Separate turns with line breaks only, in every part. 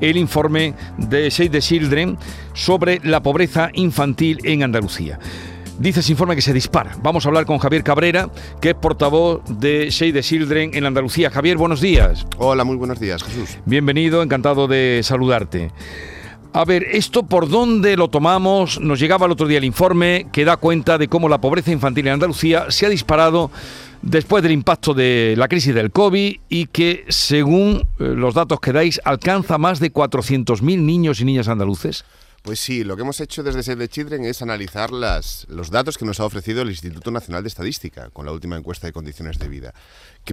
el informe de Save the Children sobre la pobreza infantil en Andalucía. Dice ese informe que se dispara. Vamos a hablar con Javier Cabrera, que es portavoz de Save the Children en Andalucía. Javier, buenos días.
Hola, muy buenos días, Jesús.
Bienvenido, encantado de saludarte. A ver, ¿esto por dónde lo tomamos? Nos llegaba el otro día el informe que da cuenta de cómo la pobreza infantil en Andalucía se ha disparado después del impacto de la crisis del COVID y que, según eh, los datos que dais, alcanza más de 400.000 niños y niñas andaluces.
Pues sí, lo que hemos hecho desde Save the Children es analizar los datos que nos ha ofrecido el Instituto Nacional de Estadística con la última encuesta de condiciones de vida.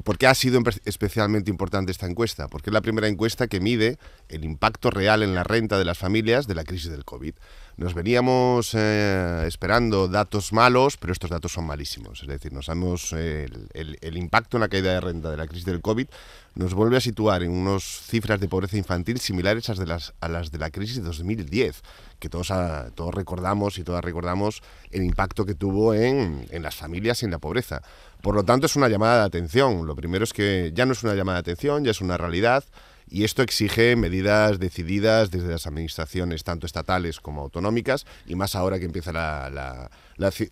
¿Por qué ha sido especialmente importante esta encuesta? Porque es la primera encuesta que mide el impacto real en la renta de las familias de la crisis del COVID. Nos veníamos eh, esperando datos malos, pero estos datos son malísimos. Es decir, nos damos el, impacto en la caída de renta de la crisis del COVID nos vuelve a situar en unas cifras de pobreza infantil similares a las de, a las de la crisis de 2010, que todos, ah, todos recordamos y todas recordamos el impacto que tuvo en, en las familias y en la pobreza. Por lo tanto, es una llamada de atención. Lo primero es que ya no es una llamada de atención, ya es una realidad. Y esto exige medidas decididas desde las administraciones, tanto estatales como autonómicas, y más ahora que empieza la,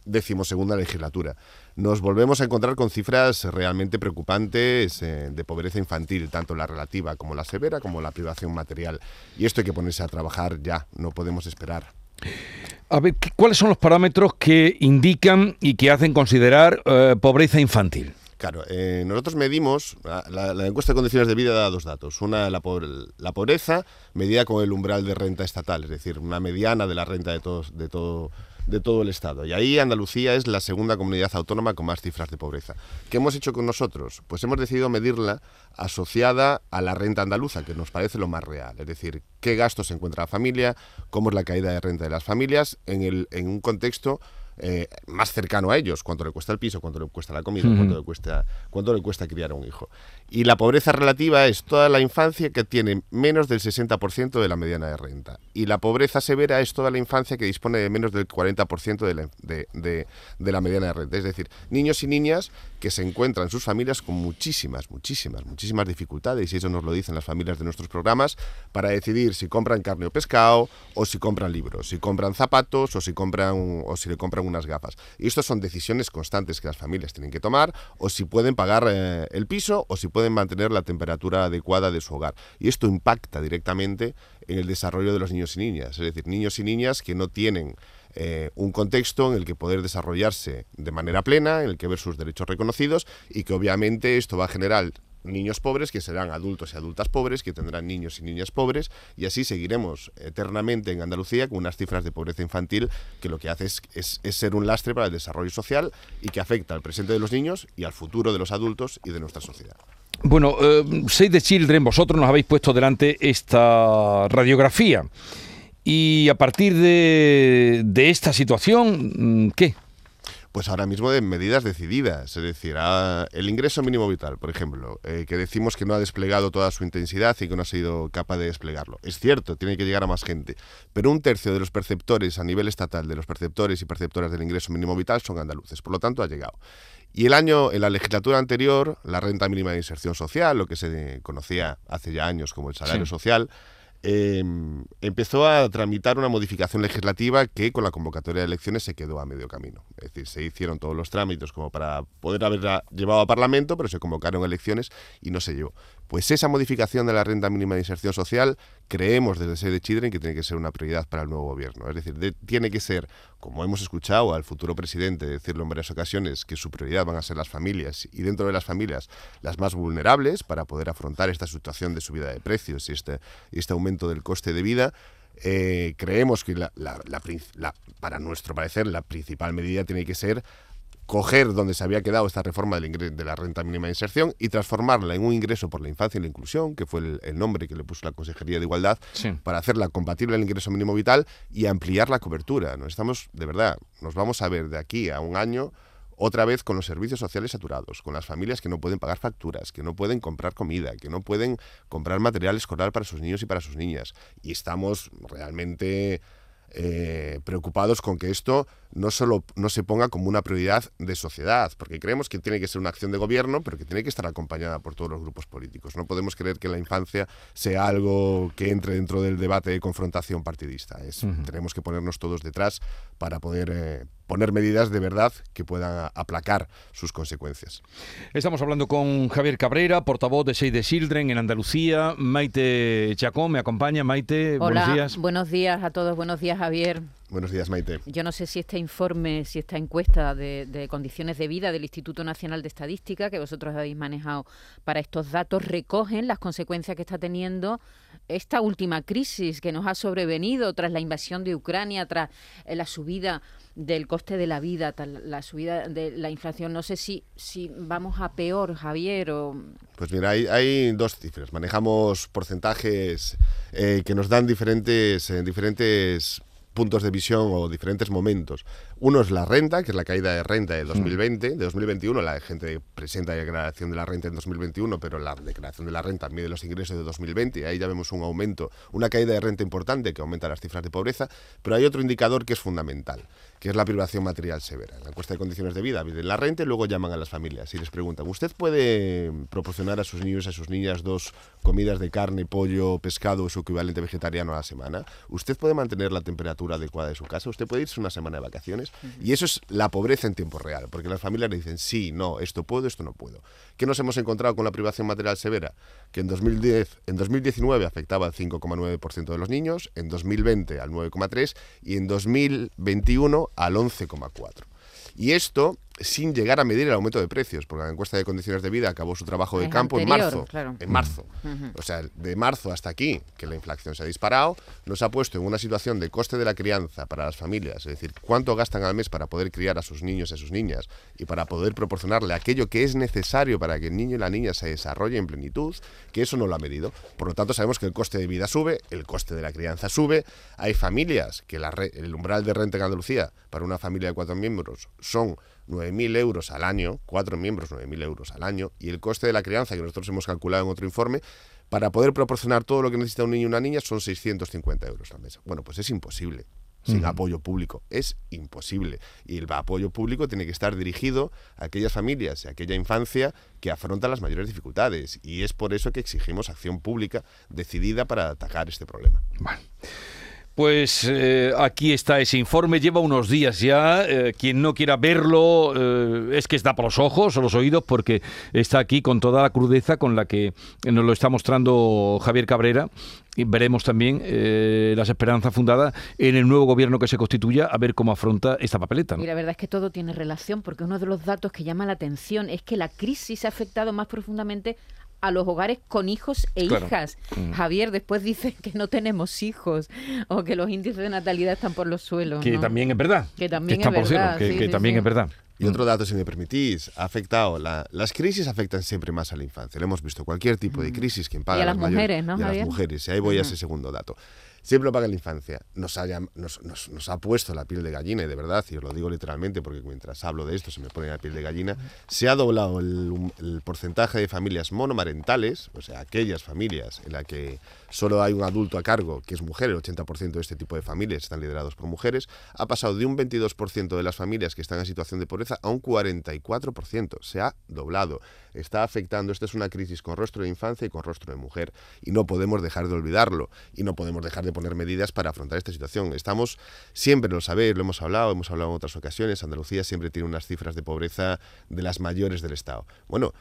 decimosegunda legislatura. Nos volvemos a encontrar con cifras realmente preocupantes eh, de pobreza infantil, tanto la relativa como la severa, como la privación material. Y esto hay que ponerse a trabajar ya, no podemos esperar.
A ver, ¿cuáles son los parámetros que indican y que hacen considerar eh, pobreza infantil?
Claro, eh, nosotros medimos, la, encuesta de condiciones de vida da dos datos. Una, la, la, pobreza medida con el umbral de renta estatal, es decir, una mediana de la renta de, todos, todo el Estado. Y ahí Andalucía es la segunda comunidad autónoma con más cifras de pobreza. ¿Qué hemos hecho con nosotros? Pues hemos decidido medirla asociada a la renta andaluza, que nos parece lo más real. Es decir, qué gastos se encuentra la familia, cómo es la caída de renta de las familias en, el, en un contexto eh, más cercano a ellos, cuánto le cuesta el piso, cuánto le cuesta la comida, cuánto, le cuesta, cuánto le cuesta criar a un hijo. Y la pobreza relativa es toda la infancia que tiene menos del 60% de la mediana de renta. Y la pobreza severa es toda la infancia que dispone de menos del 40% de la, de, de la mediana de renta. Es decir, niños y niñas que se encuentran sus familias con muchísimas, muchísimas, muchísimas dificultades, y eso nos lo dicen las familias de nuestros programas, para decidir si compran carne o pescado, o si compran libros, si compran zapatos, o si compran o si le compran unas gafas. Y estas son decisiones constantes que las familias tienen que tomar, o si pueden pagar eh, el piso, o si pueden mantener la temperatura adecuada de su hogar. Y esto impacta directamente en el desarrollo de los niños y niñas, es decir, niños y niñas que no tienen eh, un contexto en el que poder desarrollarse de manera plena, en el que ver sus derechos reconocidos y que obviamente esto va a generar niños pobres que serán adultos y adultas pobres, que tendrán niños y niñas pobres, y así seguiremos eternamente en Andalucía con unas cifras de pobreza infantil que lo que hace es, ser un lastre para el desarrollo social y que afecta al presente de los niños y al futuro de los adultos y de nuestra sociedad.
Bueno, eh, Save the Children, vosotros nos habéis puesto delante esta radiografía. Y a partir de, de esta situación, ¿qué?
Pues ahora mismo de medidas decididas, es decir, el ingreso mínimo vital, por ejemplo, eh, que decimos que no ha desplegado toda su intensidad y que no ha sido capaz de desplegarlo. Es cierto, tiene que llegar a más gente, pero un tercio de los perceptores a nivel estatal, de los perceptores y perceptoras del ingreso mínimo vital son andaluces, por lo tanto ha llegado. Y el año, en la legislatura anterior, la renta mínima de inserción social, lo que se conocía hace ya años como el salario social, Em, empezó a tramitar una modificación legislativa que con la convocatoria de elecciones se quedó a medio camino. Es decir, se hicieron todos los trámites como para poder haberla llevado a Parlamento, pero se convocaron elecciones y no se llevó. Pues esa modificación de la renta mínima de inserción social creemos desde Sede Children que tiene que ser una prioridad para el nuevo gobierno. Es decir, tiene que ser, como hemos escuchado al futuro presidente decirlo en varias ocasiones, que su prioridad van a ser las familias y dentro de las familias las más vulnerables para poder afrontar esta situación de subida de precios y este, este aumento del coste de vida. Eh, creemos que para nuestro parecer la principal medida tiene que ser coger donde se había quedado esta reforma de la renta mínima de inserción y transformarla en un ingreso por la infancia y la inclusión, que fue el, nombre que le puso la Consejería de Igualdad, para hacerla compatible al ingreso mínimo vital y ampliar la cobertura. Nos estamos, de verdad, nos vamos a ver de aquí a un año otra vez con los servicios sociales saturados, con las familias que no pueden pagar facturas, que no pueden comprar comida, que no pueden comprar material escolar para sus niños y para sus niñas. Y estamos realmente eh, preocupados con que esto no solo no se ponga como una prioridad de sociedad, porque creemos que tiene que ser una acción de gobierno, pero que tiene que estar acompañada por todos los grupos políticos. No podemos creer que la infancia sea algo que entre dentro del debate de confrontación partidista. Es, Tenemos que ponernos todos detrás para poder eh, poner medidas de verdad que puedan aplacar sus consecuencias.
Estamos hablando con Javier Cabrera, portavoz de Save the Children en Andalucía. Maite Chacón me acompaña. Maite, buenos días.
Buenos días a todos. Buenos días, Javier.
Buenos días, Maite.
Yo no sé si este informe, si esta encuesta de, condiciones de vida del Instituto Nacional de Estadística, que vosotros habéis manejado para estos datos, recogen las consecuencias que está teniendo esta última crisis que nos ha sobrevenido tras la invasión de Ucrania, tras eh, la subida del coste de la vida, tras la subida de la inflación. No sé si, si vamos a peor, Javier. O...
Pues mira, hay, dos cifras. Manejamos porcentajes eh, que nos dan diferentes, eh, diferentes puntos de visión o diferentes momentos. Uno es la renta, que es la caída de renta de 2020, de 2021. La gente presenta la declaración de la renta en 2021, pero la declaración de la renta mide los ingresos de 2020 y ahí ya vemos un aumento, una caída de renta importante que aumenta las cifras de pobreza. Pero hay otro indicador que es fundamental, que es la privación material severa. En la encuesta de condiciones de vida miden la renta y luego llaman a las familias y les preguntan, ¿usted puede proporcionar a sus niños, a sus niñas dos comidas de carne, pollo, pescado o su equivalente vegetariano a la semana? ¿Usted puede mantener la temperatura adecuada de su casa, usted puede irse una semana de vacaciones y eso es la pobreza en tiempo real, porque las familias le dicen, sí, no, esto puedo, esto no puedo. ¿Qué nos hemos encontrado con la privación material severa? Que en 2010, en 2019 afectaba al 5,9% de los niños, en 2020 al 9,3% y en 2021 al 11,4%. Y esto sin llegar a medir el aumento de precios, porque la encuesta de condiciones de vida acabó su trabajo de campo en marzo. En marzo. O sea, de marzo hasta aquí, que la inflación se ha disparado, nos ha puesto en una situación de coste de la crianza para las familias, es decir, cuánto gastan al mes para poder criar a sus niños y a sus niñas y para poder proporcionarle aquello que es necesario para que el niño y la niña se desarrolle en plenitud, que eso no lo ha medido. Por lo tanto, sabemos que el coste de vida sube, el coste de la crianza sube. Hay familias que el umbral de renta en Andalucía para una familia de cuatro miembros son 9.000 euros al año, cuatro miembros 9.000 euros al año, y el coste de la crianza que nosotros hemos calculado en otro informe, para poder proporcionar todo lo que necesita un niño y una niña son 650 euros al mes. Bueno, pues es imposible sin apoyo público. Es imposible. Y el apoyo público tiene que estar dirigido a aquellas familias y a aquella infancia que afronta las mayores dificultades. Y es por eso que exigimos acción pública decidida para atacar este problema.
Pues eh, aquí está ese informe, lleva unos días ya. Eh, quien no quiera verlo eh, es que está por los ojos o los oídos porque está aquí con toda la crudeza con la que nos lo está mostrando Javier Cabrera. Y veremos también las esperanzas fundadas en el nuevo gobierno que se constituya a ver cómo afronta esta papeleta.
Y la verdad es que todo tiene relación porque uno de los datos que llama la atención es que la crisis ha afectado más profundamente a los hogares con hijos e hijas. Mm. Javier después dice que no tenemos hijos o que los índices de natalidad están por los suelos.
Que también es verdad.
Que también es verdad.
que, también es verdad.
Y otro dato, si me permitís, ha afectado, las crisis afectan siempre más a la infancia. Lo hemos visto, cualquier tipo de mm. crisis que paga
y a las, mujeres, ¿no,
y a las mujeres. Y ahí voy a ese segundo dato siempre lo paga la infancia. Nos, nos, ha puesto la piel de gallina, y de verdad, y os lo digo literalmente porque mientras hablo de esto se me pone la piel de gallina, se ha doblado el, porcentaje de familias monomarentales, o sea, aquellas familias en las que solo hay un adulto a cargo, que es mujer, el 80% de este tipo de familias están liderados por mujeres, ha pasado de un 22% de las familias que están en situación de pobreza a un 44%. Se ha doblado. Está afectando, esta es una crisis con rostro de infancia y con rostro de mujer, y no podemos dejar de olvidarlo, y no podemos dejar de poner medidas para afrontar esta situación. Estamos, siempre lo sabéis, lo hemos hablado, hemos hablado en otras ocasiones, Andalucía siempre tiene unas cifras de pobreza de las mayores del Estado. Bueno,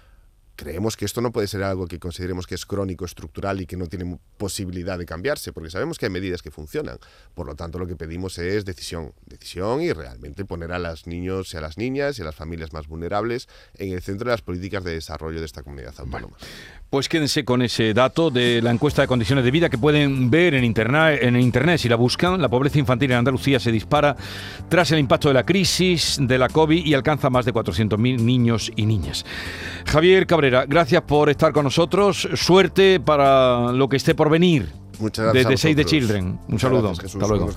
creemos que esto no puede ser algo que consideremos que es crónico, estructural y que no tiene posibilidad de cambiarse, porque sabemos que hay medidas que funcionan. Por lo tanto, lo que pedimos es decisión, decisión y realmente poner a los niños y a las niñas y a las familias más vulnerables en el centro de las políticas de desarrollo de esta comunidad autónoma.
pues quédense con ese dato de la encuesta de condiciones de vida que pueden ver en internet, en internet si la buscan. La pobreza infantil en Andalucía se dispara tras el impacto de la crisis de la COVID y alcanza más de 400.000 niños y niñas. Javier Cabrera gracias por estar con nosotros. Suerte para lo que esté por venir.
Muchas gracias.
Desde Save the Children. Un saludo. Hasta luego.